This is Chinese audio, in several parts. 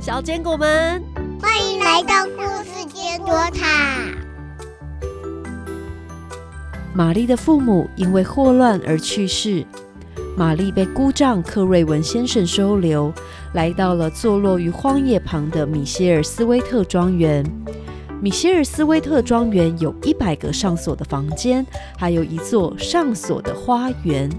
小坚果们，欢迎来到故事坚果塔。玛丽的父母因为霍乱而去世，玛丽被姑丈克瑞文先生收留，来到了坐落于荒野旁的米歇尔斯威特庄园。米歇尔斯威特庄园有一百个上锁的房间，还有一座上锁的花园。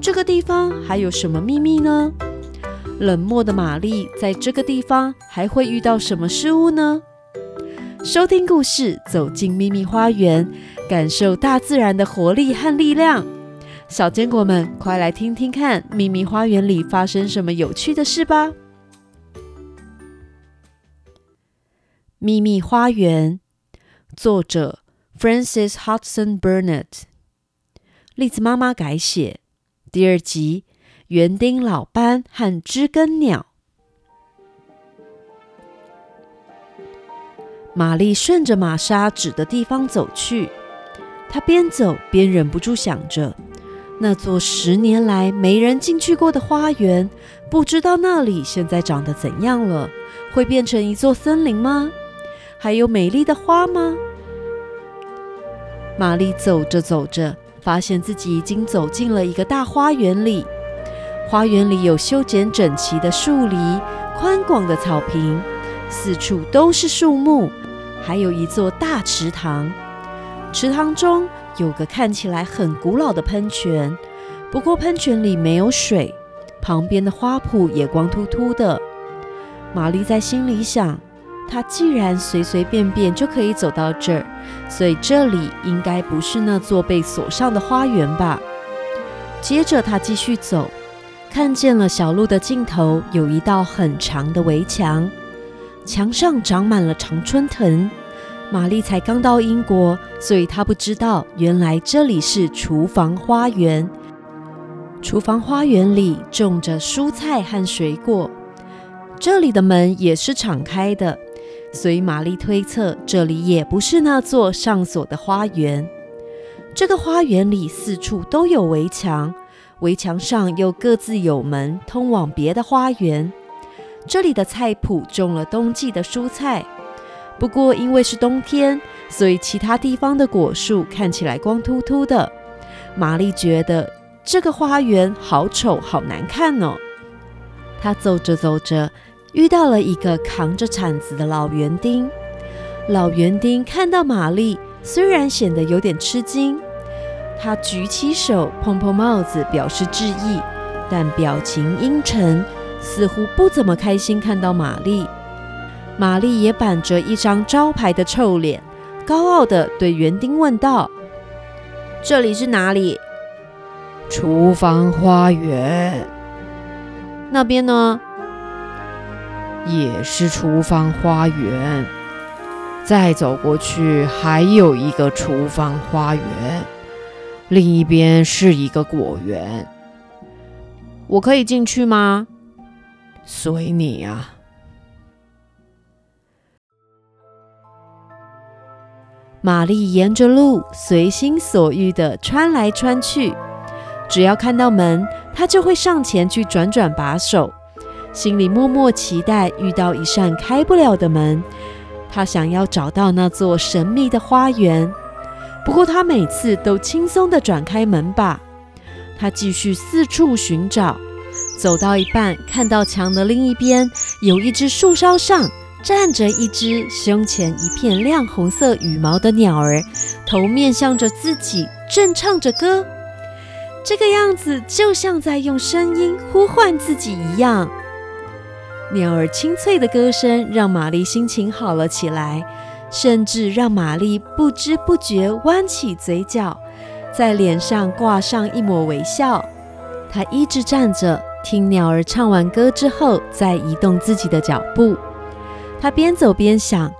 这个地方还有什么秘密呢？冷漠的玛丽在这个地方还会遇到什么事物呢？收听故事，走进秘密花园，感受大自然的活力和力量。小坚果们，快来听听看秘密花园里发生什么有趣的事吧！秘密花园，作者 Francis Hudson Burnett，栗子妈妈改写，第二集。园丁老班和知更鸟。玛丽顺着玛莎指的地方走去，她边走边忍不住想着：那座十年来没人进去过的花园，不知道那里现在长得怎样了？会变成一座森林吗？还有美丽的花吗？玛丽走着走着，发现自己已经走进了一个大花园里。花园里有修剪整齐的树篱，宽广的草坪，四处都是树木，还有一座大池塘。池塘中有个看起来很古老的喷泉，不过喷泉里没有水，旁边的花圃也光秃秃的。玛丽在心里想：她既然随随便便就可以走到这儿，所以这里应该不是那座被锁上的花园吧？接着她继续走。看见了小路的尽头有一道很长的围墙，墙上长满了常春藤。玛丽才刚到英国，所以她不知道原来这里是厨房花园。厨房花园里种着蔬菜和水果，这里的门也是敞开的，所以玛丽推测这里也不是那座上锁的花园。这个花园里四处都有围墙。围墙上又各自有门通往别的花园。这里的菜圃种了冬季的蔬菜，不过因为是冬天，所以其他地方的果树看起来光秃秃的。玛丽觉得这个花园好丑，好难看哦。她走着走着，遇到了一个扛着铲子的老园丁。老园丁看到玛丽，虽然显得有点吃惊。他举起手碰碰帽子，表示致意，但表情阴沉，似乎不怎么开心看到玛丽。玛丽也板着一张招牌的臭脸，高傲地对园丁问道：“这里是哪里？”“厨房花园。”“那边呢？”“也是厨房花园。”“再走过去还有一个厨房花园。”另一边是一个果园，我可以进去吗？随你呀。玛丽沿着路随心所欲的穿来穿去，只要看到门，她就会上前去转转把手，心里默默期待遇到一扇开不了的门。她想要找到那座神秘的花园。不过他每次都轻松地转开门把，他继续四处寻找，走到一半，看到墙的另一边有一只树梢上站着一只胸前一片亮红色羽毛的鸟儿，头面向着自己，正唱着歌。这个样子就像在用声音呼唤自己一样。鸟儿清脆的歌声让玛丽心情好了起来。甚至让玛丽不知不觉弯起嘴角，在脸上挂上一抹微笑。她一直站着，听鸟儿唱完歌之后，再移动自己的脚步。她边走边想：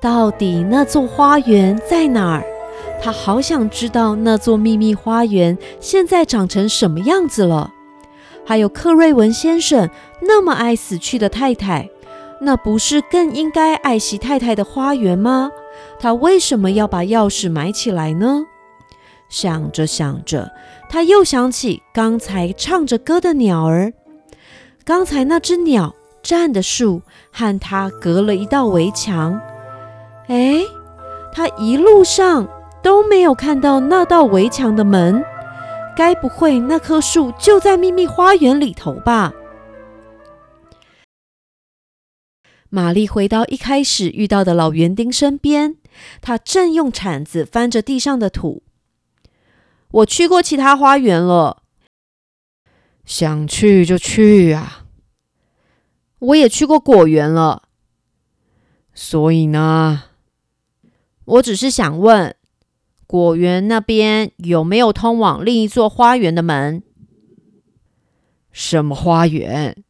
到底那座花园在哪儿？她好想知道那座秘密花园现在长成什么样子了。还有克瑞文先生那么爱死去的太太。那不是更应该爱惜太太的花园吗？他为什么要把钥匙埋起来呢？想着想着，他又想起刚才唱着歌的鸟儿。刚才那只鸟站的树和他隔了一道围墙。哎，他一路上都没有看到那道围墙的门，该不会那棵树就在秘密花园里头吧？玛丽回到一开始遇到的老园丁身边，他正用铲子翻着地上的土。我去过其他花园了，想去就去啊。我也去过果园了，所以呢，我只是想问，果园那边有没有通往另一座花园的门？什么花园？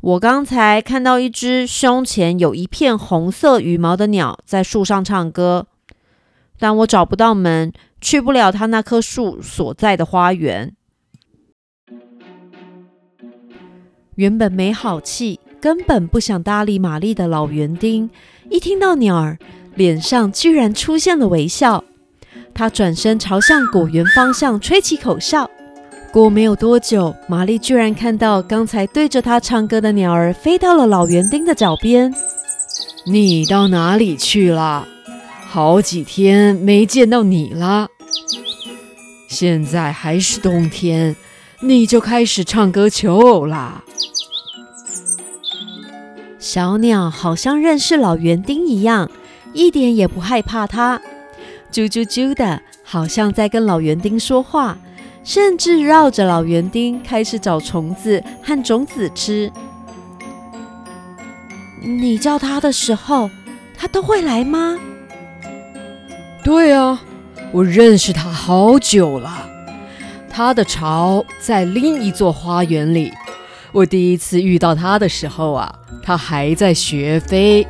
我刚才看到一只胸前有一片红色羽毛的鸟在树上唱歌，但我找不到门，去不了它那棵树所在的花园。原本没好气、根本不想搭理玛丽的老园丁，一听到鸟儿，脸上居然出现了微笑。他转身朝向果园方向吹起口哨。过没有多久，玛丽居然看到刚才对着她唱歌的鸟儿飞到了老园丁的脚边。你到哪里去了？好几天没见到你了。现在还是冬天，你就开始唱歌求偶啦？小鸟好像认识老园丁一样，一点也不害怕它，啾啾啾的，好像在跟老园丁说话。甚至绕着老园丁开始找虫子和种子吃。你叫他的时候，他都会来吗？对啊，我认识他好久了。他的巢在另一座花园里。我第一次遇到他的时候啊，他还在学飞，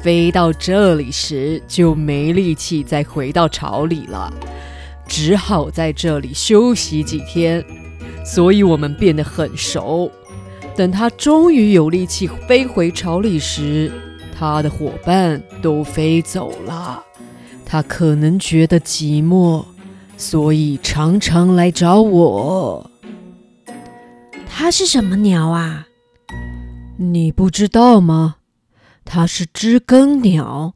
飞到这里时就没力气再回到巢里了。只好在这里休息几天，所以我们变得很熟。等他终于有力气飞回巢里时，他的伙伴都飞走了。他可能觉得寂寞，所以常常来找我。它是什么鸟啊？你不知道吗？它是知更鸟。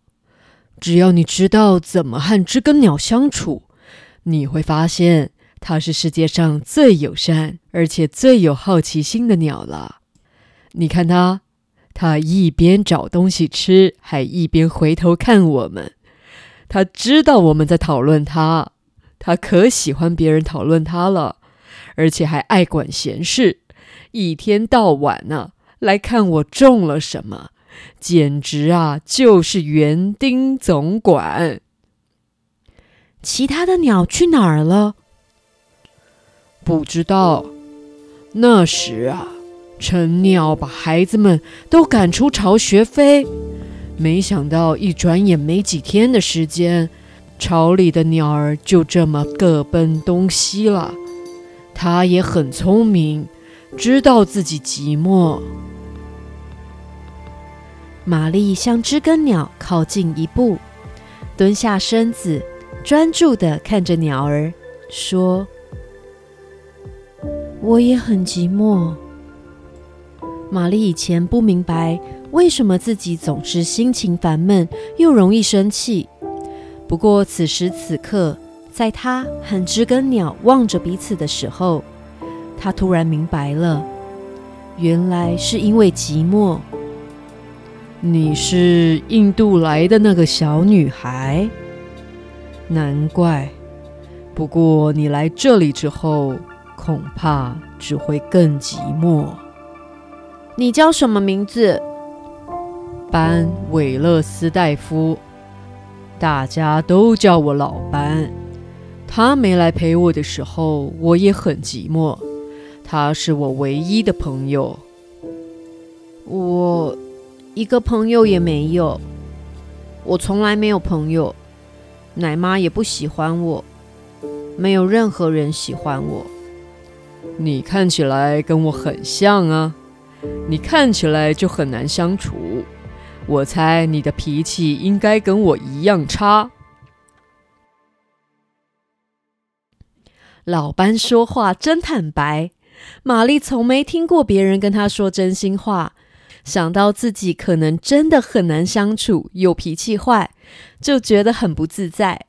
只要你知道怎么和知更鸟相处。你会发现，它是世界上最友善而且最有好奇心的鸟了。你看它，它一边找东西吃，还一边回头看我们。它知道我们在讨论它，它可喜欢别人讨论它了，而且还爱管闲事，一天到晚呢来看我种了什么，简直啊就是园丁总管。其他的鸟去哪儿了？不知道。那时啊，成鸟把孩子们都赶出巢穴飞。没想到一转眼没几天的时间，巢里的鸟儿就这么各奔东西了。它也很聪明，知道自己寂寞。玛丽向知更鸟靠近一步，蹲下身子。专注的看着鸟儿，说：“我也很寂寞。”玛丽以前不明白为什么自己总是心情烦闷又容易生气。不过此时此刻，在她和知更鸟望着彼此的时候，她突然明白了，原来是因为寂寞。你是印度来的那个小女孩。难怪，不过你来这里之后，恐怕只会更寂寞。你叫什么名字？班韦勒斯戴夫，大家都叫我老班。他没来陪我的时候，我也很寂寞。他是我唯一的朋友。我一个朋友也没有，我从来没有朋友。奶妈也不喜欢我，没有任何人喜欢我。你看起来跟我很像啊，你看起来就很难相处。我猜你的脾气应该跟我一样差。老班说话真坦白，玛丽从没听过别人跟她说真心话，想到自己可能真的很难相处，又脾气坏，就觉得很不自在。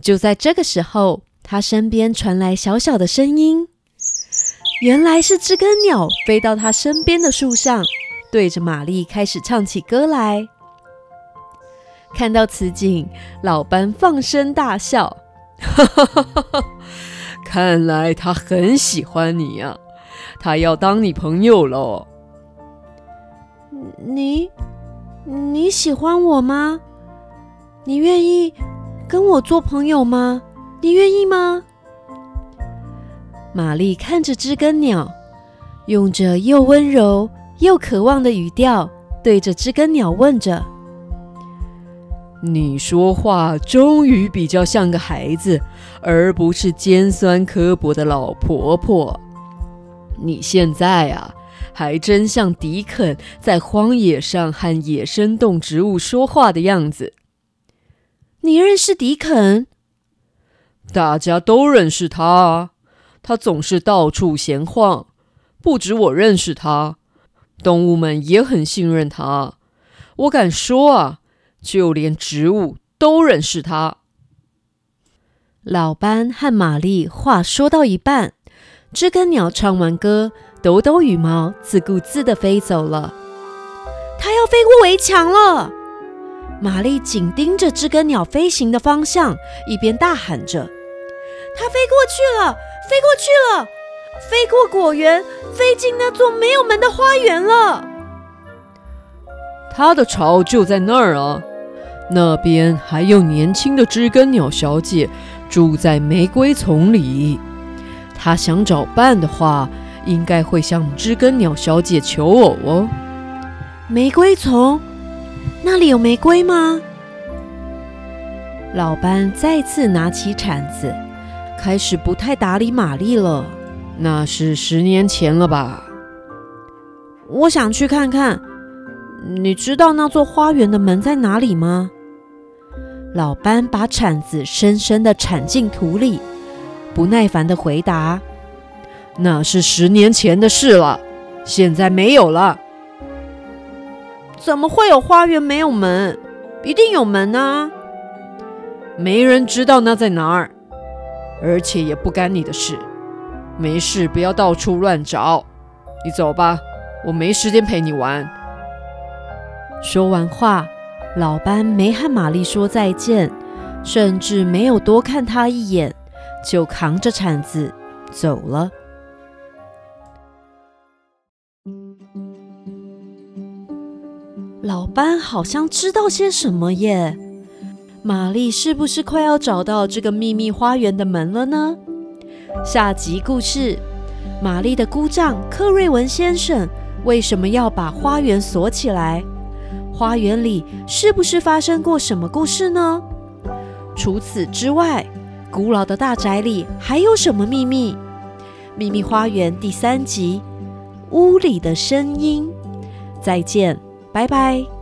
就在这个时候，他身边传来小小的声音，原来是知更鸟飞到他身边的树上，对着玛丽开始唱起歌来。看到此景，老班放声大笑。哈哈哈哈哈！看来他很喜欢你呀，他要当你朋友喽。你你喜欢我吗？你愿意跟我做朋友吗？你愿意吗？玛丽看着知更鸟，用着又温柔又渴望的语调，对着知更鸟问着。你说话终于比较像个孩子，而不是尖酸刻薄的老婆婆。你现在啊，还真像迪肯在荒野上和野生动植物说话的样子。你认识迪肯？大家都认识他啊，他总是到处闲晃。不止我认识他，动物们也很信任他。我敢说啊。就连植物都认识他。老班和玛丽话说到一半，知更鸟唱完歌，抖抖羽毛，自顾自的飞走了。它要飞过围墙了！玛丽紧盯着知更鸟飞行的方向，一边大喊着：“它飞过去了，飞过去了，飞过果园，飞进那座没有门的花园了。”它的巢就在那儿啊！那边还有年轻的知更鸟小姐住在玫瑰丛里。她想找伴的话，应该会向知更鸟小姐求偶哦。玫瑰丛，那里有玫瑰吗？老班再次拿起铲子，开始不太打理玛丽了。那是十年前了吧？我想去看看。你知道那座花园的门在哪里吗？老班把铲子深深的铲进土里，不耐烦的回答：“那是十年前的事了，现在没有了。怎么会有花园没有门？一定有门啊！没人知道那在哪儿，而且也不干你的事。没事，不要到处乱找。你走吧，我没时间陪你玩。”说完话。老班没和玛丽说再见，甚至没有多看她一眼，就扛着铲子走了。班好像知道些什么耶，玛丽是不是快要找到这个秘密花园的门了呢？下集故事：玛丽的姑丈克瑞文先生为什么要把花园锁起来？花园里是不是发生过什么故事呢？除此之外，古老的大宅里还有什么秘密？秘密花园第三集《屋里的声音》。再见，拜拜。